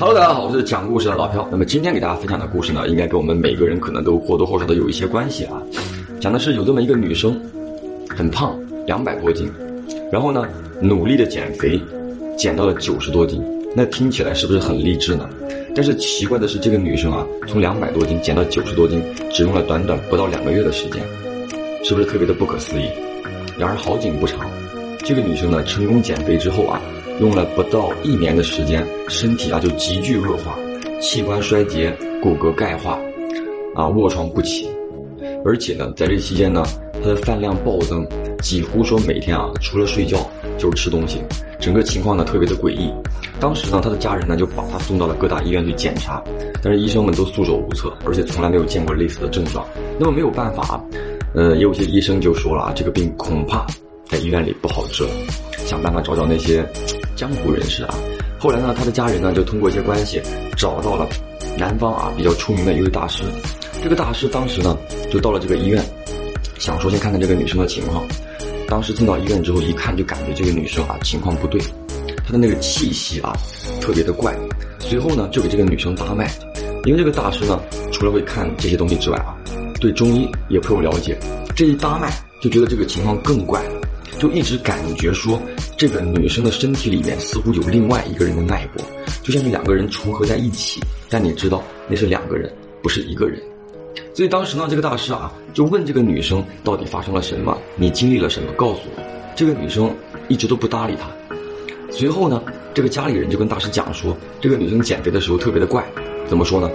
Hello，大家好，我是讲故事的老朴。那么今天给大家分享的故事呢，应该跟我们每个人可能都或多或少的有一些关系啊。讲的是有这么一个女生，很胖，两百多斤，然后呢，努力的减肥，减到了九十多斤。那听起来是不是很励志呢？但是奇怪的是，这个女生啊，从两百多斤减到九十多斤，只用了短短不到两个月的时间，是不是特别的不可思议？然而好景不长，这个女生呢，成功减肥之后啊，用了不到一年的时间，身体啊就急剧恶化，器官衰竭，骨骼钙化，啊卧床不起，而且呢，在这期间呢，他的饭量暴增，几乎说每天啊，除了睡觉就是吃东西，整个情况呢特别的诡异。当时呢，他的家人呢就把他送到了各大医院去检查，但是医生们都束手无策，而且从来没有见过类似的症状。那么没有办法。呃，也有些医生就说了啊，这个病恐怕在医院里不好治了，想办法找找那些江湖人士啊。后来呢，他的家人呢就通过一些关系找到了南方啊比较出名的一位大师。这个大师当时呢就到了这个医院，想说先看看这个女生的情况。当时进到医院之后一看，就感觉这个女生啊情况不对，她的那个气息啊特别的怪。随后呢就给这个女生搭脉，因为这个大师呢除了会看这些东西之外啊。对中医也颇有了解，这一搭脉就觉得这个情况更怪了，就一直感觉说这个女生的身体里面似乎有另外一个人的脉搏，就像是两个人重合在一起，但你知道那是两个人，不是一个人。所以当时呢，这个大师啊就问这个女生到底发生了什么，你经历了什么，告诉我。这个女生一直都不搭理他。随后呢，这个家里人就跟大师讲说，这个女生减肥的时候特别的怪，怎么说呢？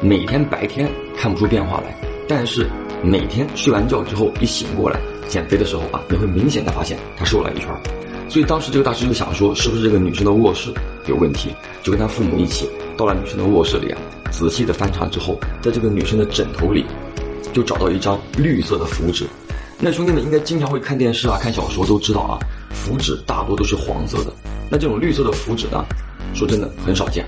每天白天看不出变化来，但是每天睡完觉之后一醒过来，减肥的时候啊，你会明显的发现她瘦了一圈。所以当时这个大师就想说，是不是这个女生的卧室有问题？就跟他父母一起到了女生的卧室里啊，仔细的翻查之后，在这个女生的枕头里，就找到一张绿色的符纸。那兄弟们应该经常会看电视啊、看小说都知道啊，符纸大多都是黄色的。那这种绿色的符纸呢，说真的很少见。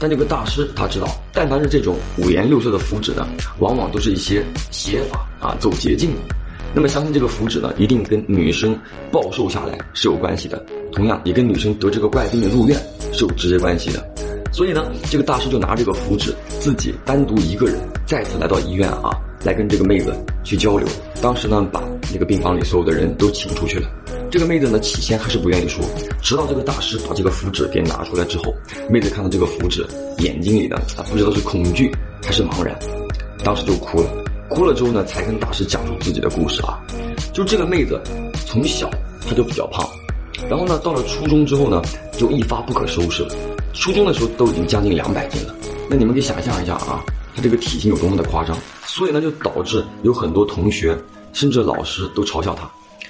但这个大师他知道，但凡是这种五颜六色的符纸呢，往往都是一些邪法啊，走捷径的。那么相信这个符纸呢，一定跟女生暴瘦下来是有关系的，同样也跟女生得这个怪病的入院是有直接关系的。所以呢，这个大师就拿这个符纸，自己单独一个人再次来到医院啊，来跟这个妹子去交流。当时呢，把那个病房里所有的人都请出去了。这个妹子呢，起先还是不愿意说，直到这个大师把这个符纸给拿出来之后，妹子看到这个符纸，眼睛里呢，啊，不知道是恐惧还是茫然，当时就哭了。哭了之后呢，才跟大师讲述自己的故事啊。就这个妹子，从小她就比较胖，然后呢，到了初中之后呢，就一发不可收拾了。初中的时候都已经将近两百斤了，那你们可以想象一下啊，她这个体型有多么的夸张。所以呢，就导致有很多同学甚至老师都嘲笑她。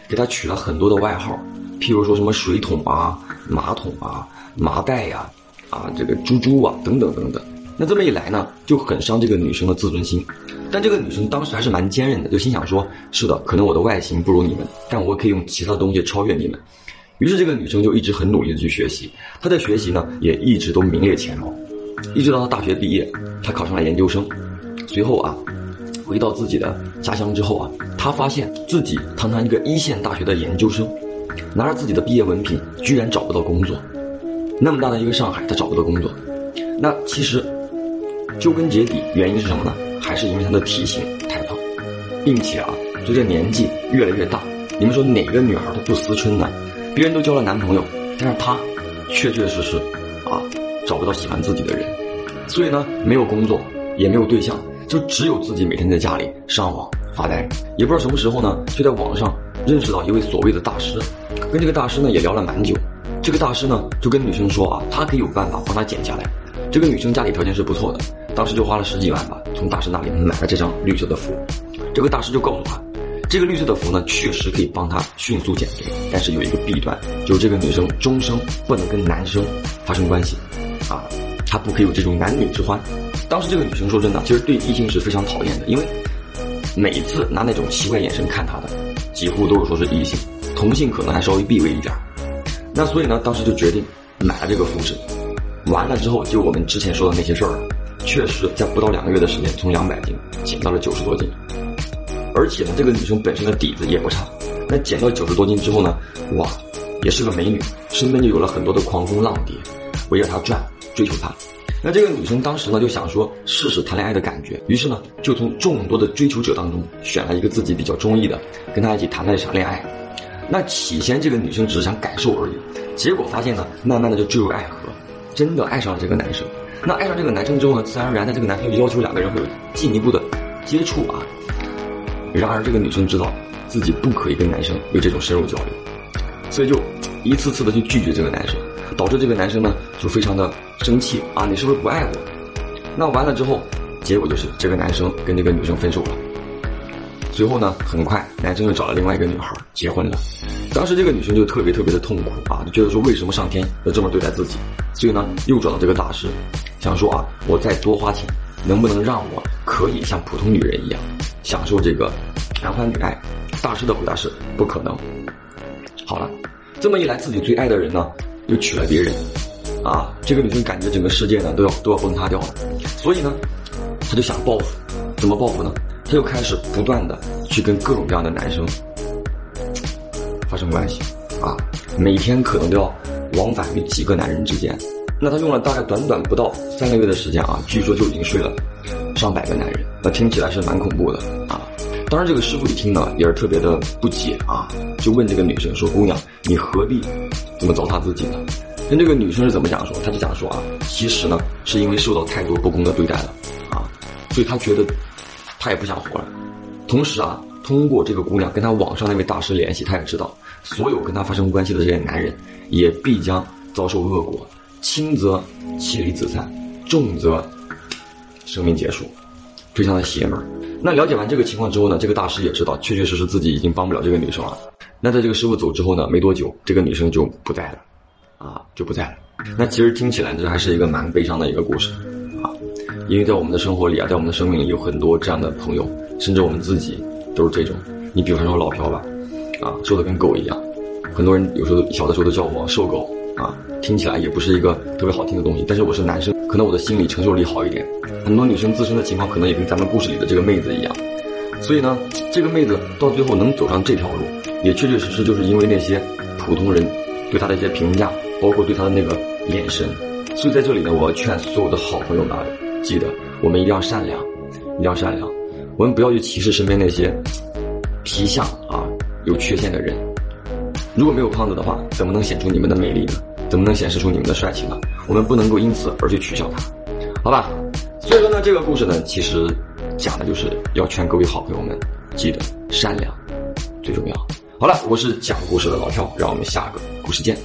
给他取了很多的外号，譬如说什么水桶啊、马桶啊、麻袋呀、啊这个猪猪啊等等等等。那这么一来呢，就很伤这个女生的自尊心。但这个女生当时还是蛮坚韧的，就心想说：是的，可能我的外形不如你们，但我可以用其他东西超越你们。于是这个女生就一直很努力的去学习，她的学习呢也一直都名列前茅，一直到她大学毕业，她考上了研究生。随后啊。回到自己的家乡之后啊，她发现自己堂堂一个一线大学的研究生，拿着自己的毕业文凭，居然找不到工作。那么大的一个上海，她找不到工作。那其实究根结底，原因是什么呢？还是因为他的体型太胖，并且啊，随着年纪越来越大，你们说哪个女孩她不思春呢？别人都交了男朋友，但是她确确实实啊找不到喜欢自己的人，所以呢，没有工作，也没有对象。就只有自己每天在家里上网发呆，也不知道什么时候呢，就在网上认识到一位所谓的大师，跟这个大师呢也聊了蛮久。这个大师呢就跟女生说啊，他可以有办法帮她减下来。这个女生家里条件是不错的，当时就花了十几万吧，从大师那里买了这张绿色的符。这个大师就告诉他，这个绿色的符呢确实可以帮他迅速减肥，但是有一个弊端，就是这个女生终生不能跟男生发生关系，啊，她不可以有这种男女之欢。当时这个女生说真的，其实对异性是非常讨厌的，因为每次拿那种奇怪眼神看她的，几乎都是说是异性，同性可能还稍微避讳一点。那所以呢，当时就决定买了这个符纸。完了之后，就我们之前说的那些事儿，确实在不到两个月的时间，从两百斤减到了九十多斤。而且呢，这个女生本身的底子也不差。那减到九十多斤之后呢，哇，也是个美女，身边就有了很多的狂蜂浪蝶围着她转。追求她。那这个女生当时呢就想说试试谈恋爱的感觉，于是呢就从众多的追求者当中选了一个自己比较中意的，跟他一起谈了一场恋爱。那起先这个女生只是想感受而已，结果发现呢，慢慢的就坠入爱河，真的爱上了这个男生。那爱上这个男生之后呢，自然而然的这个男生就要求两个人会有进一步的接触啊。然而这个女生知道自己不可以跟男生有这种深入交流，所以就一次次的去拒绝这个男生。导致这个男生呢就非常的生气啊，你是不是不爱我？那完了之后，结果就是这个男生跟这个女生分手了。随后呢，很快男生又找了另外一个女孩结婚了。当时这个女生就特别特别的痛苦啊，就觉得说为什么上天要这么对待自己？所以呢，又找到这个大师，想说啊，我再多花钱，能不能让我可以像普通女人一样享受这个男欢女爱？大师的回答是不可能。好了，这么一来，自己最爱的人呢？又娶了别人，啊，这个女生感觉整个世界呢都要都要崩塌掉了，所以呢，她就想报复，怎么报复呢？她就开始不断的去跟各种各样的男生生关系，啊，每天可能都要往返于几个男人之间。那她用了大概短短不到三个月的时间啊，据说就已经睡了上百个男人，那听起来是蛮恐怖的啊。当然，这个师傅一听呢，也是特别的不解啊，就问这个女生说：“姑娘，你何必这么糟蹋自己呢？”那这个女生是怎么讲说？她就讲说啊，其实呢，是因为受到太多不公的对待了啊，所以她觉得她也不想活了。同时啊，通过这个姑娘跟她网上那位大师联系，她也知道，所有跟他发生关系的这些男人也必将遭受恶果，轻则妻离子散，重则生命结束，非常的邪门。那了解完这个情况之后呢，这个大师也知道，确确实实自己已经帮不了这个女生了。那在这个师傅走之后呢，没多久，这个女生就不在了，啊，就不在了。那其实听起来这还是一个蛮悲伤的一个故事，啊，因为在我们的生活里啊，在我们的生命里有很多这样的朋友，甚至我们自己都是这种。你比方说老朴吧，啊，瘦的跟狗一样，很多人有时候小的时候都叫我瘦狗，啊，听起来也不是一个特别好听的东西，但是我是男生。可能我的心理承受力好一点，很多女生自身的情况可能也跟咱们故事里的这个妹子一样，所以呢，这个妹子到最后能走上这条路，也确确实实就是因为那些普通人对她的一些评价，包括对她的那个眼神。所以在这里呢，我要劝所有的好朋友们，记得我们一定要善良，一定要善良，我们不要去歧视身边那些皮相啊有缺陷的人。如果没有胖子的话，怎么能显出你们的美丽呢？怎么能显示出你们的帅气呢？我们不能够因此而去取笑他，好吧？所以说呢，这个故事呢，其实讲的就是要劝各位好朋友们，记得善良最重要。好了，我是讲故事的老跳，让我们下个故事见。